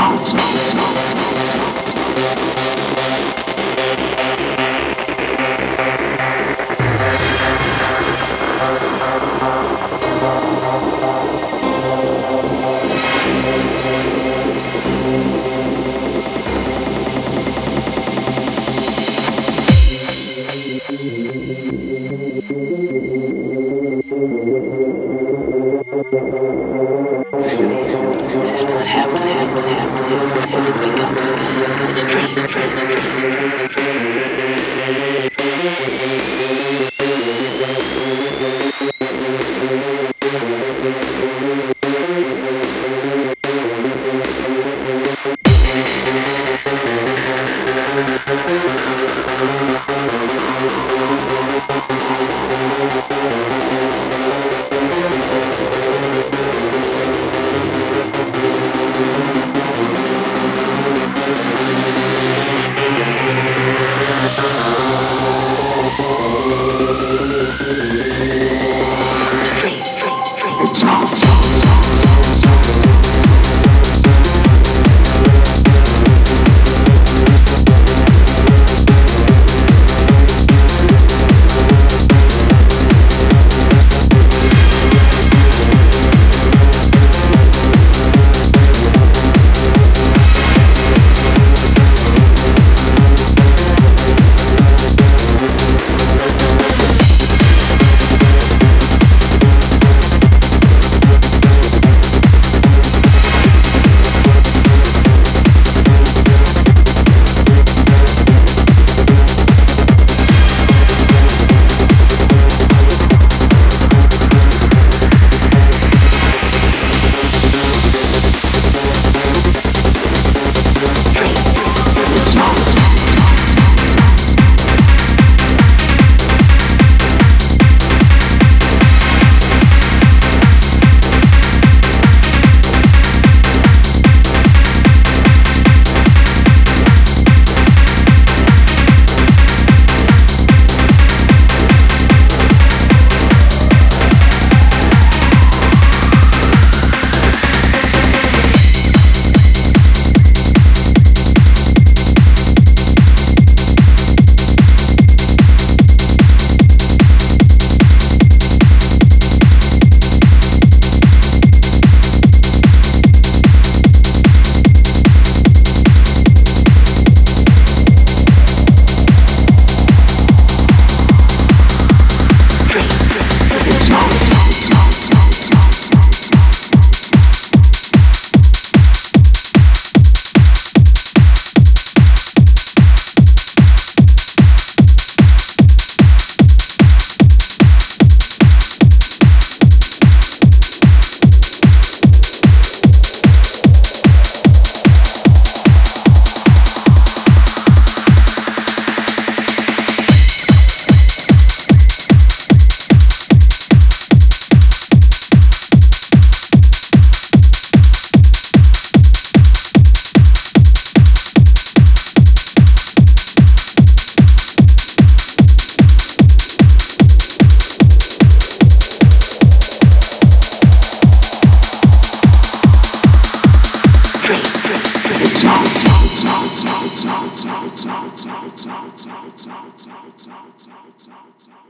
好吃起追，一起追，一起追，一起追。not, it's not.